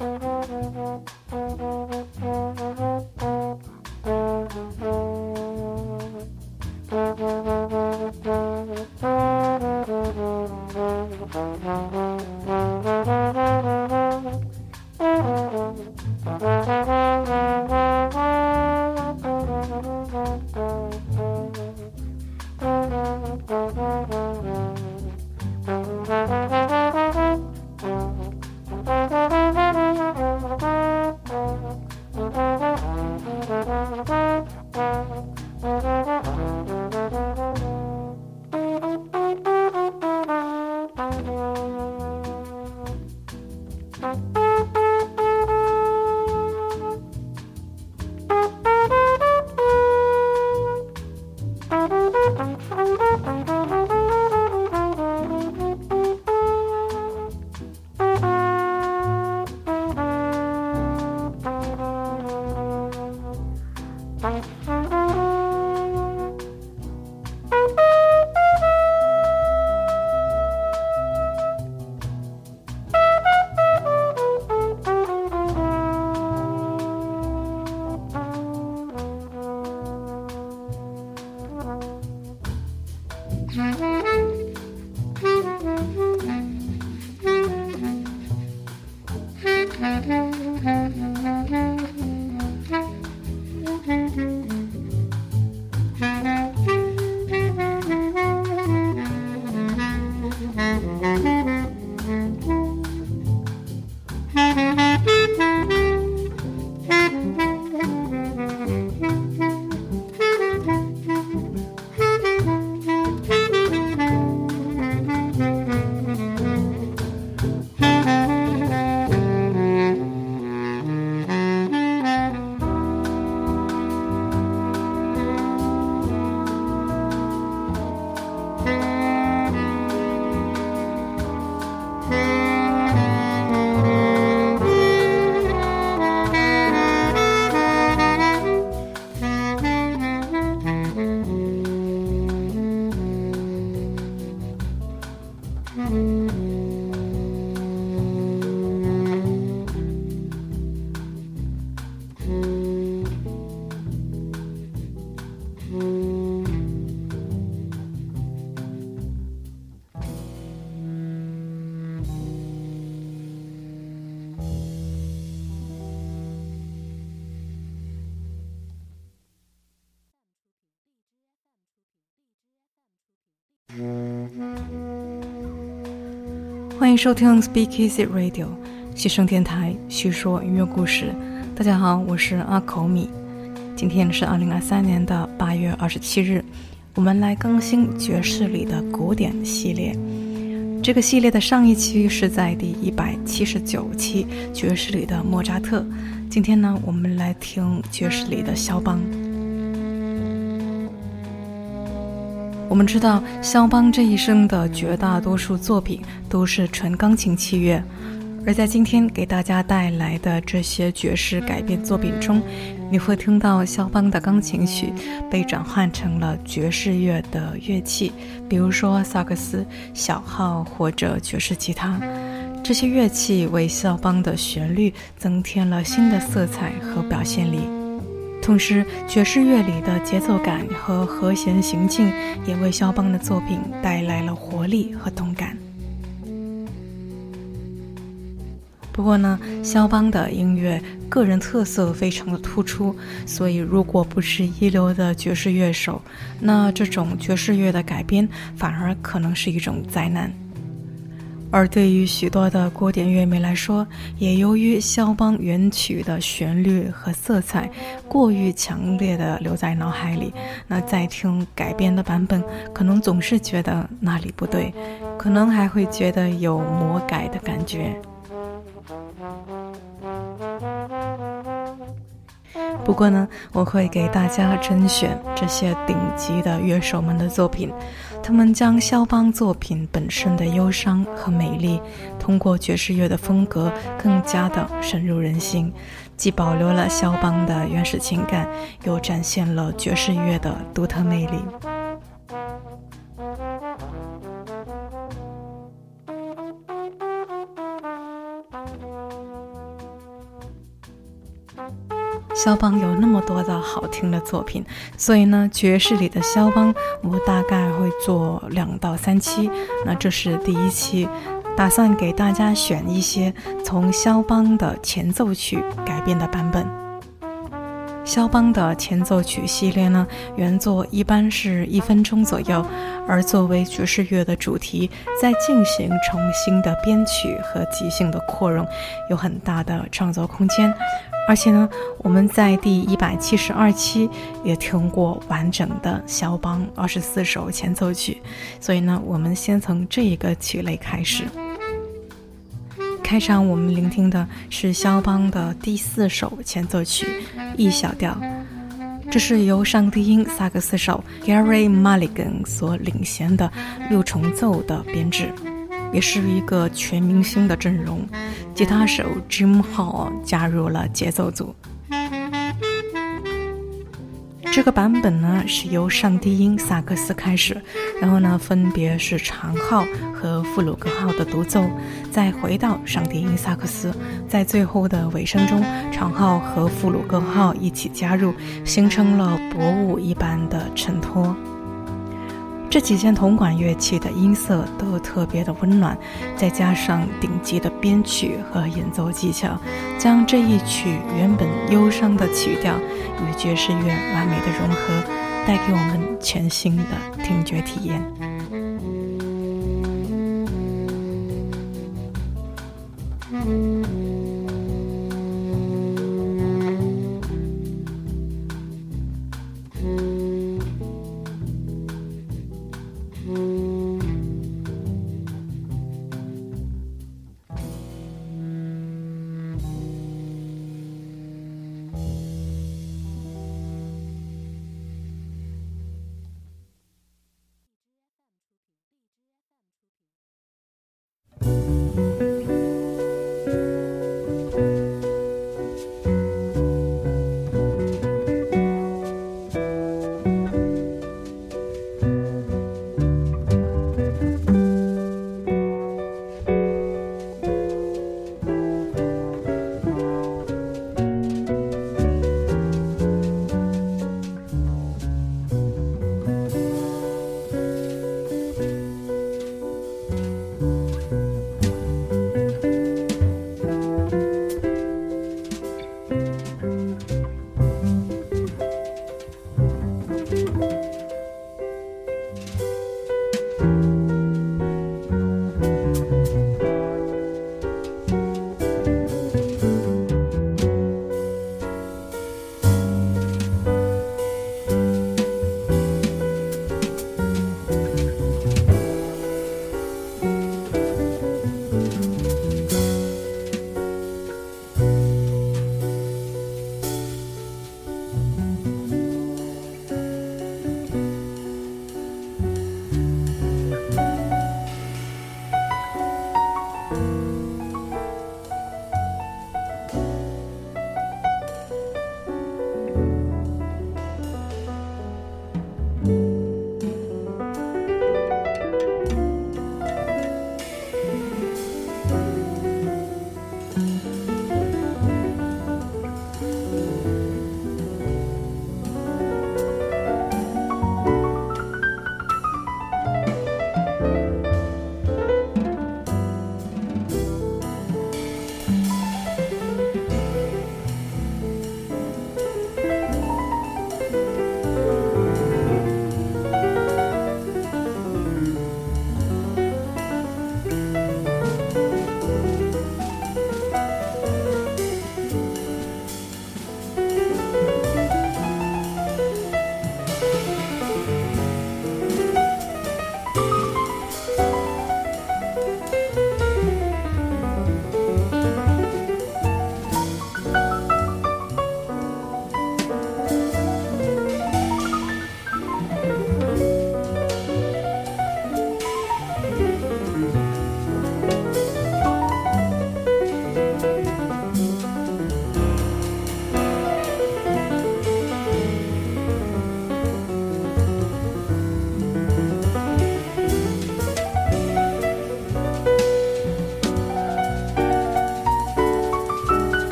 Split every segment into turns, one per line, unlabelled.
Thank you. Mm-hmm. 欢迎收听 Speak Easy Radio，西声电台，叙说音乐故事。大家好，我是阿口米。今天是二零二三年的八月二十七日，我们来更新爵士里的古典系列。这个系列的上一期是在第一百七十九期爵士里的莫扎特。今天呢，我们来听爵士里的肖邦。我们知道，肖邦这一生的绝大多数作品都是纯钢琴器乐，而在今天给大家带来的这些爵士改编作品中，你会听到肖邦的钢琴曲被转换成了爵士乐的乐器，比如说萨克斯、小号或者爵士吉他。这些乐器为肖邦的旋律增添了新的色彩和表现力。同时，爵士乐里的节奏感和和弦行进也为肖邦的作品带来了活力和动感。不过呢，肖邦的音乐个人特色非常的突出，所以如果不是一流的爵士乐手，那这种爵士乐的改编反而可能是一种灾难。而对于许多的古典乐迷来说，也由于肖邦原曲的旋律和色彩过于强烈的留在脑海里，那再听改编的版本，可能总是觉得哪里不对，可能还会觉得有魔改的感觉。不过呢，我会给大家甄选这些顶级的乐手们的作品，他们将肖邦作品本身的忧伤和美丽，通过爵士乐的风格更加的深入人心，既保留了肖邦的原始情感，又展现了爵士乐的独特魅力。肖邦有那么多的好听的作品，所以呢，爵士里的肖邦，我大概会做两到三期。那这是第一期，打算给大家选一些从肖邦的前奏曲改编的版本。肖邦的前奏曲系列呢，原作一般是一分钟左右，而作为爵士乐的主题，在进行重新的编曲和即兴的扩容，有很大的创作空间。而且呢，我们在第一百七十二期也听过完整的肖邦二十四首前奏曲，所以呢，我们先从这一个曲类开始。开场我们聆听的是肖邦的第四首前奏曲 E 小调，这是由上低音萨克斯手 Gary Mulligan 所领衔的六重奏的编制。也是一个全明星的阵容，吉他手 Jim Hall 加入了节奏组。这个版本呢是由上低音萨克斯开始，然后呢分别是长号和弗鲁格号的独奏，再回到上低音萨克斯，在最后的尾声中，长号和弗鲁格号一起加入，形成了薄雾一般的衬托。这几件铜管乐器的音色都特别的温暖，再加上顶级的编曲和演奏技巧，将这一曲原本忧伤的曲调与爵士乐完美的融合，带给我们全新的听觉体验。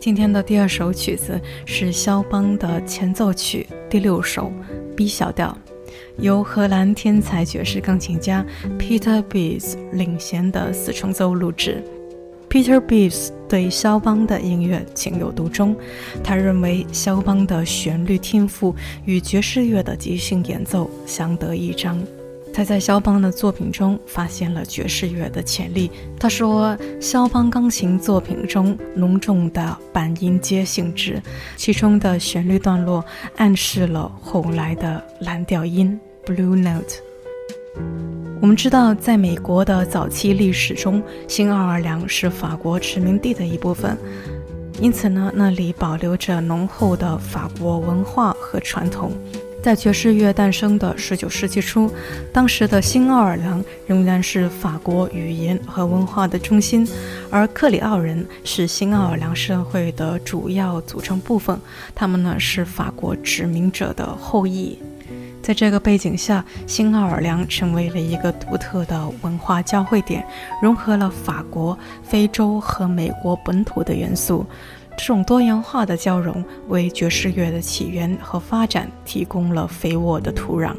今天的第二首曲子是肖邦的前奏曲第六首 B 小调，由荷兰天才爵士钢琴家 Peter Bees 领衔的四重奏录制。Peter Bees 对肖邦的音乐情有独钟，他认为肖邦的旋律天赋与爵士乐的即兴演奏相得益彰。他在肖邦的作品中发现了爵士乐的潜力。他说，肖邦钢琴作品中浓重的半音阶性质，其中的旋律段落暗示了后来的蓝调音 （Blue Note）。我们知道，在美国的早期历史中，新奥尔良是法国殖民地的一部分，因此呢，那里保留着浓厚的法国文化和传统。在爵士乐诞生的19世纪初，当时的新奥尔良仍然是法国语言和文化的中心，而克里奥人是新奥尔良社会的主要组成部分。他们呢是法国殖民者的后裔。在这个背景下，新奥尔良成为了一个独特的文化交汇点，融合了法国、非洲和美国本土的元素。这种多元化的交融为爵士乐的起源和发展提供了肥沃的土壤。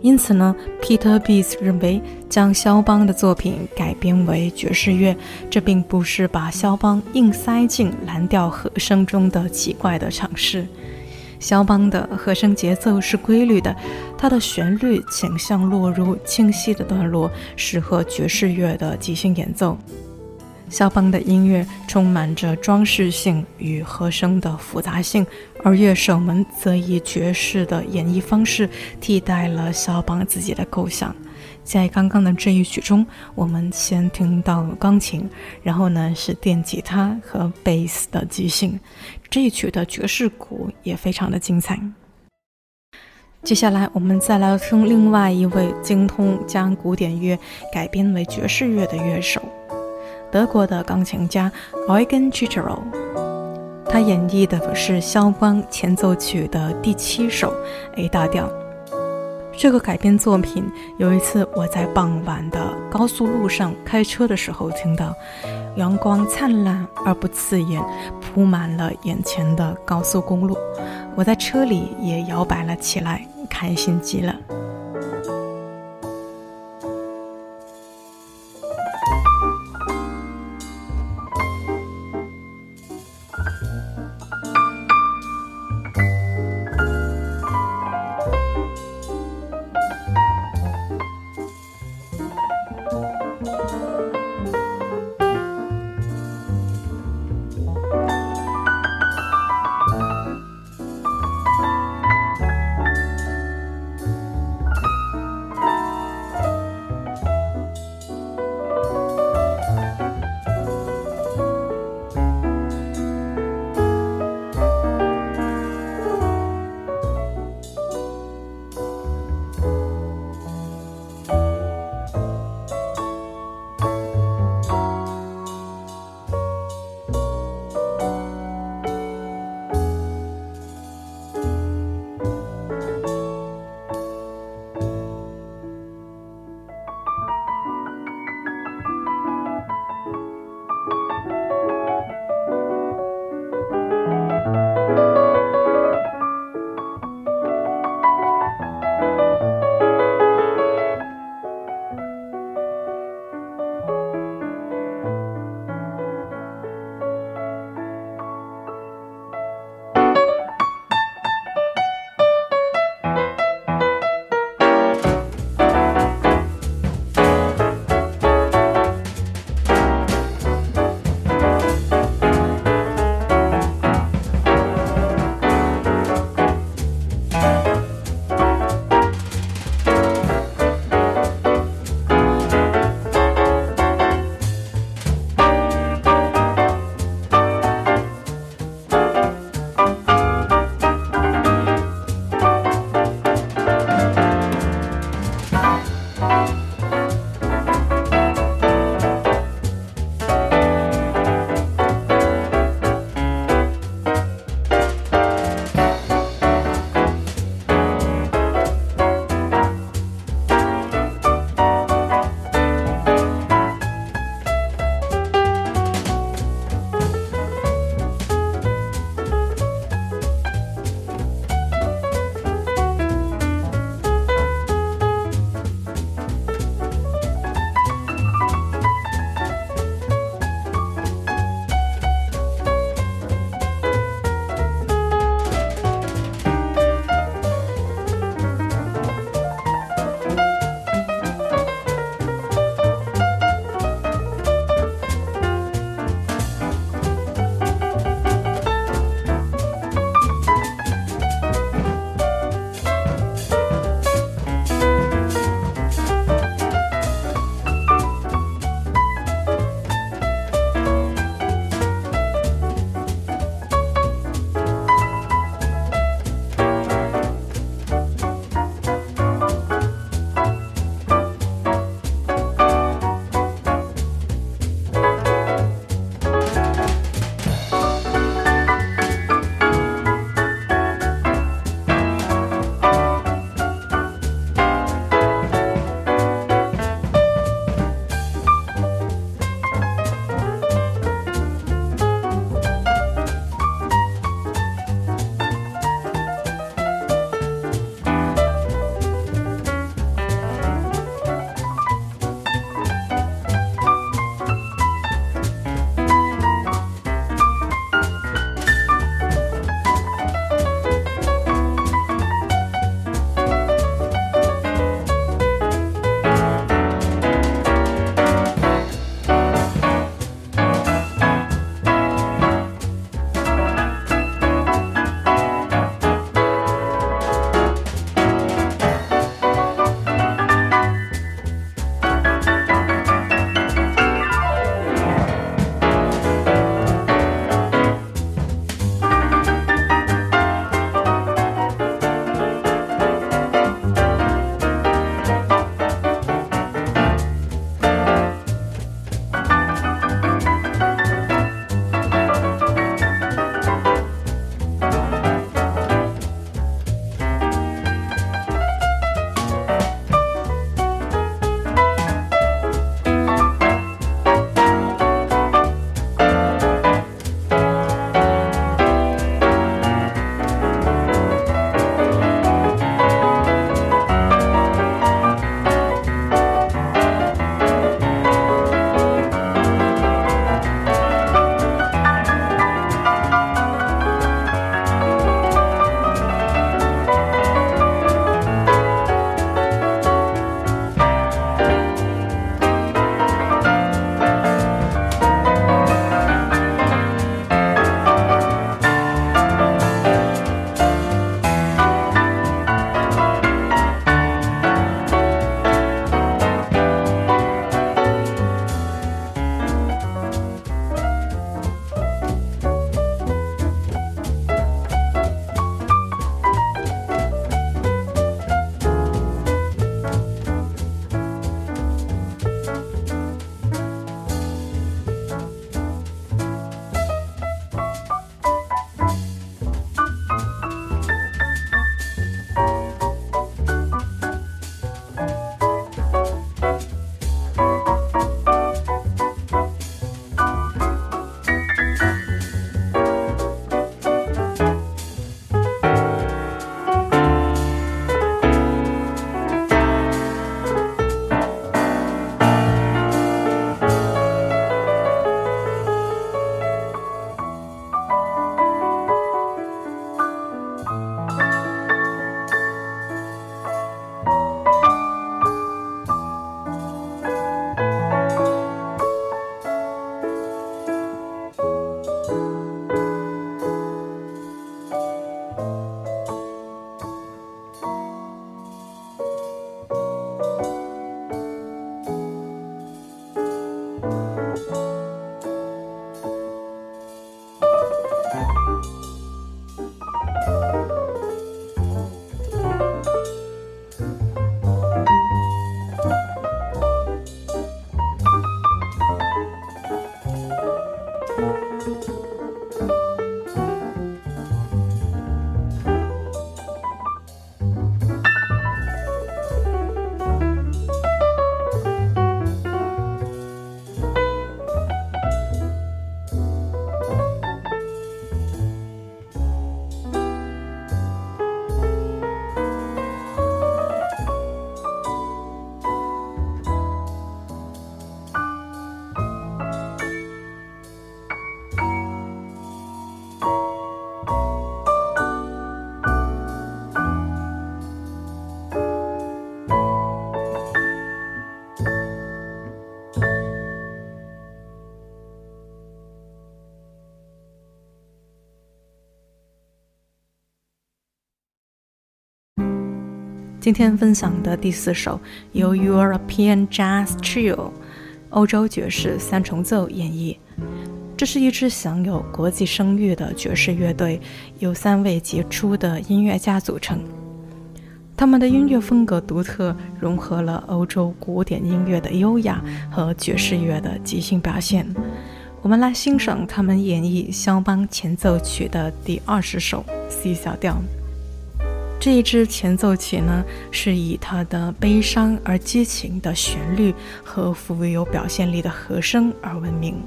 因此呢，Peter Bees 认为将肖邦的作品改编为爵士乐，这并不是把肖邦硬塞进蓝调和声中的奇怪的尝试。肖邦的和声节奏是规律的，它的旋律倾向落入清晰的段落，适合爵士乐的即兴演奏。肖邦的音乐充满着装饰性与和声的复杂性，而乐手们则以爵士的演绎方式替代了肖邦自己的构想。在刚刚的这一曲中，我们先听到钢琴，然后呢是电吉他和贝斯的即兴。这一曲的爵士鼓也非常的精彩。接下来，我们再来听另外一位精通将古典乐改编为爵士乐的乐手。德国的钢琴家 Eugen c h i c h e r o 他演绎的是肖邦前奏曲的第七首 A 大调。这个改编作品，有一次我在傍晚的高速路上开车的时候听到，阳光灿烂而不刺眼，铺满了眼前的高速公路。我在车里也摇摆了起来，开心极了。今天分享的第四首由 European Jazz Trio 欧洲爵士三重奏演绎。这是一支享有国际声誉的爵士乐队，由三位杰出的音乐家组成。他们的音乐风格独特，融合了欧洲古典音乐的优雅和爵士乐的即兴表现。我们来欣赏他们演绎肖邦前奏曲的第二十首 C 小调。这一支前奏曲呢，是以它的悲伤而激情的旋律和富有表现力的和声而闻名。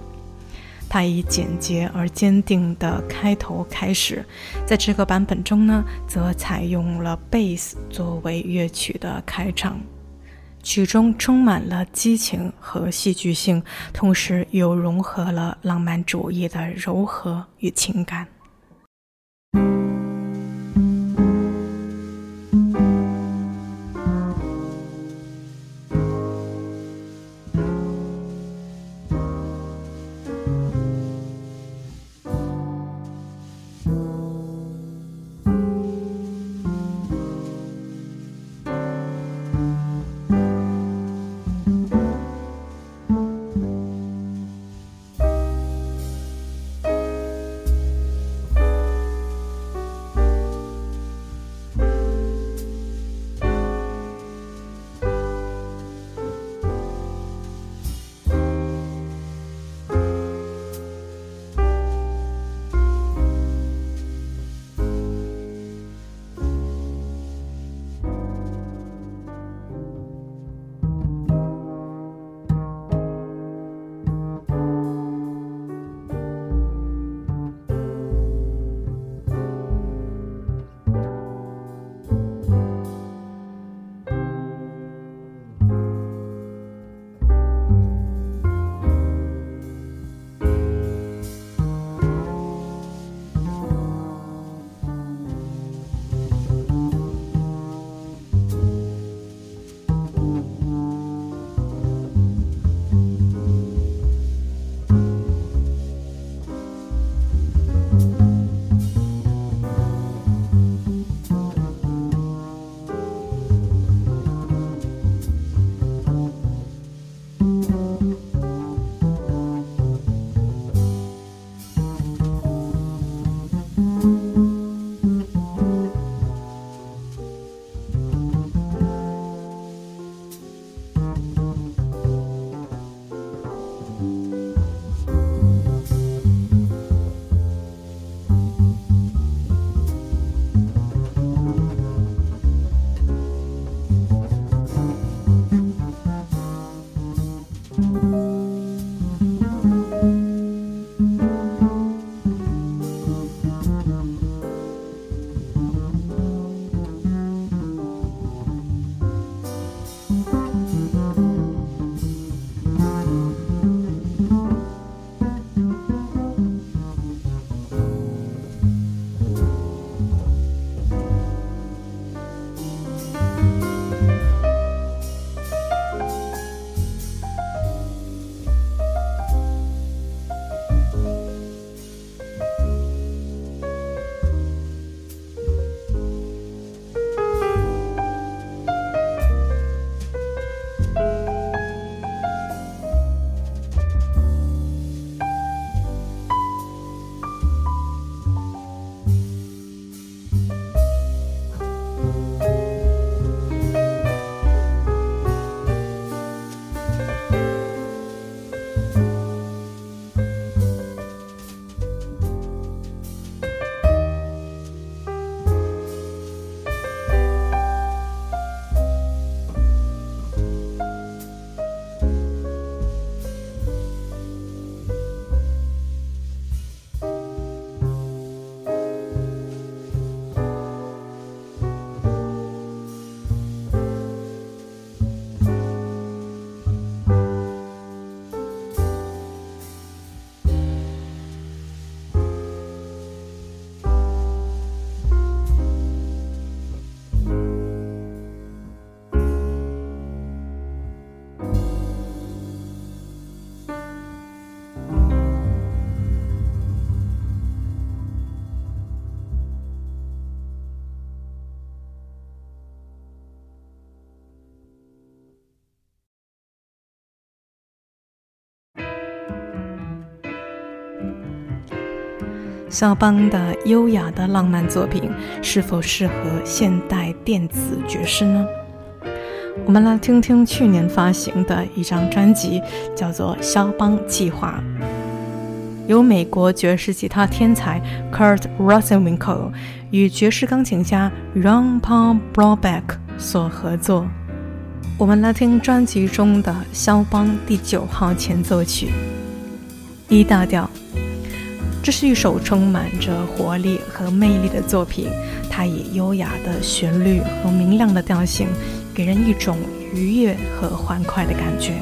它以简洁而坚定的开头开始，在这个版本中呢，则采用了贝斯作为乐曲的开场。曲中充满了激情和戏剧性，同时又融合了浪漫主义的柔和与情感。肖邦的优雅的浪漫作品是否适合现代电子爵士呢？我们来听听去年发行的一张专辑，叫做《肖邦计划》，由美国爵士吉他天才 Kurt Rosenwinkel 与爵士钢琴家 Ron Paul Brobeck 所合作。我们来听专辑中的肖邦第九号前奏曲，E 大调。这是一首充满着活力和魅力的作品，它以优雅的旋律和明亮的调性，给人一种愉悦和欢快的感觉。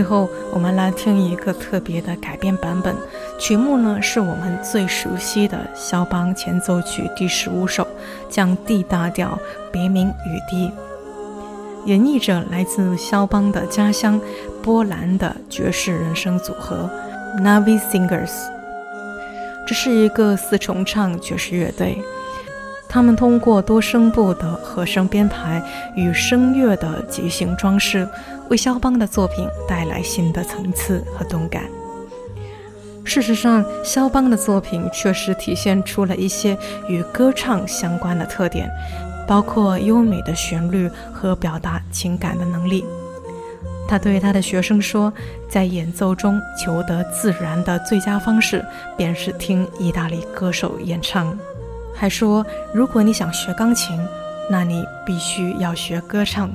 最后，我们来听一个特别的改编版本。曲目呢，是我们最熟悉的肖邦前奏曲第十五首，降 D 大调，别名雨滴。演绎者来自肖邦的家乡波兰的爵士人声组合 Navi Singers。这是一个四重唱爵士乐队。他们通过多声部的和声编排与声乐的即兴装饰，为肖邦的作品带来新的层次和动感。事实上，肖邦的作品确实体现出了一些与歌唱相关的特点，包括优美的旋律和表达情感的能力。他对他的学生说，在演奏中求得自然的最佳方式，便是听意大利歌手演唱。还说，如果你想学钢琴，那你必须要学歌唱。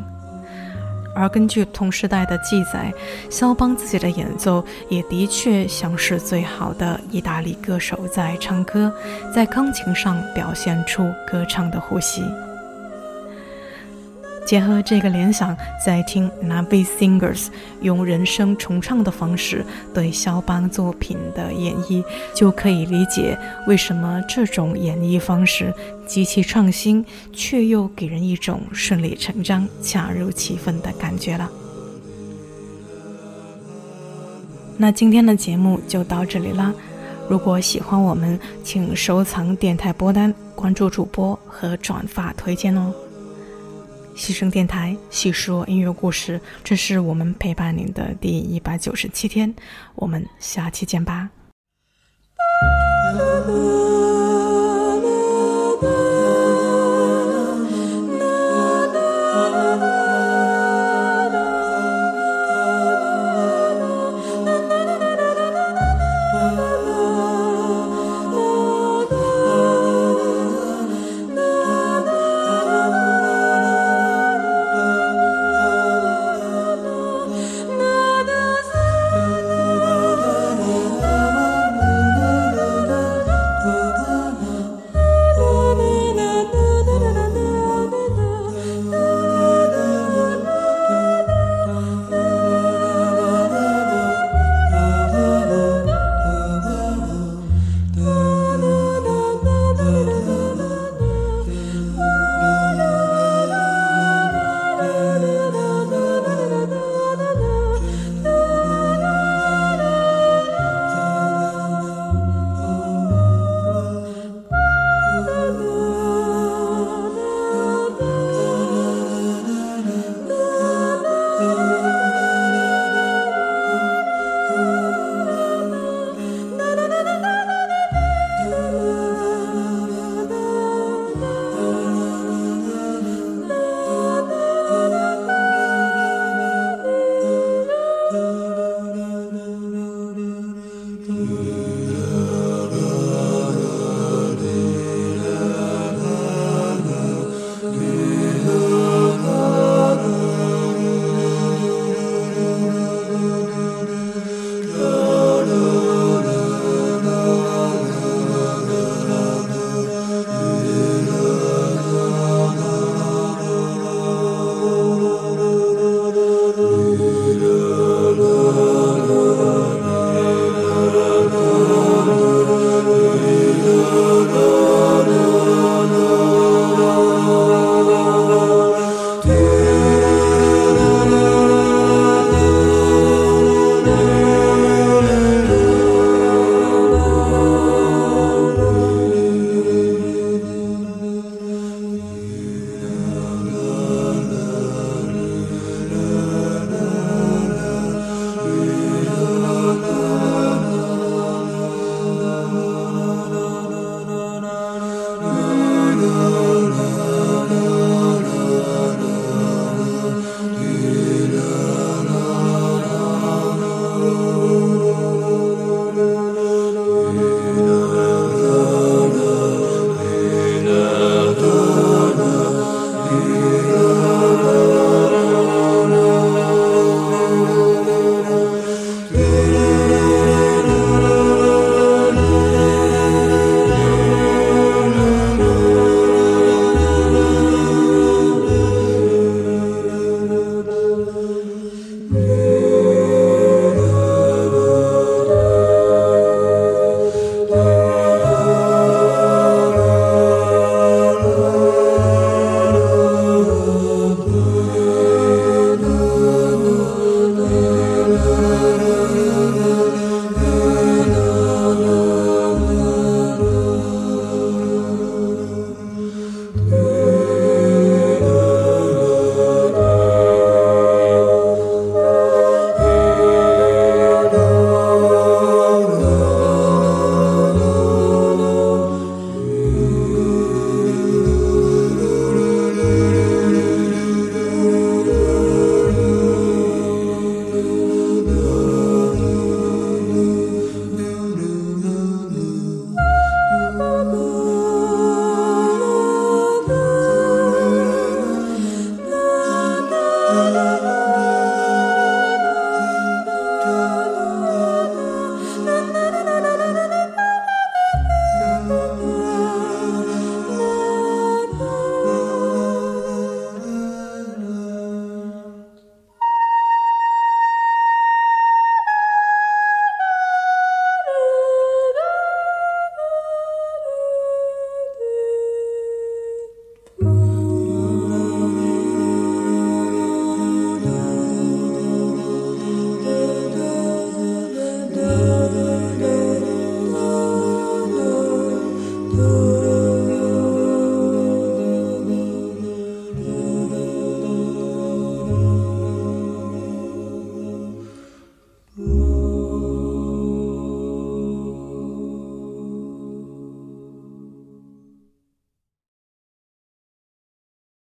而根据同时代的记载，肖邦自己的演奏也的确像是最好的意大利歌手在唱歌，在钢琴上表现出歌唱的呼吸。结合这个联想，再听 n a b i Singers 用人声重唱的方式对肖邦作品的演绎，就可以理解为什么这种演绎方式极其创新，却又给人一种顺理成章、恰如其分的感觉了。那今天的节目就到这里啦！如果喜欢我们，请收藏电台播单，关注主播和转发推荐哦。西声电台细说音乐故事这是我们陪伴您的第一百九十七天我们下期见吧。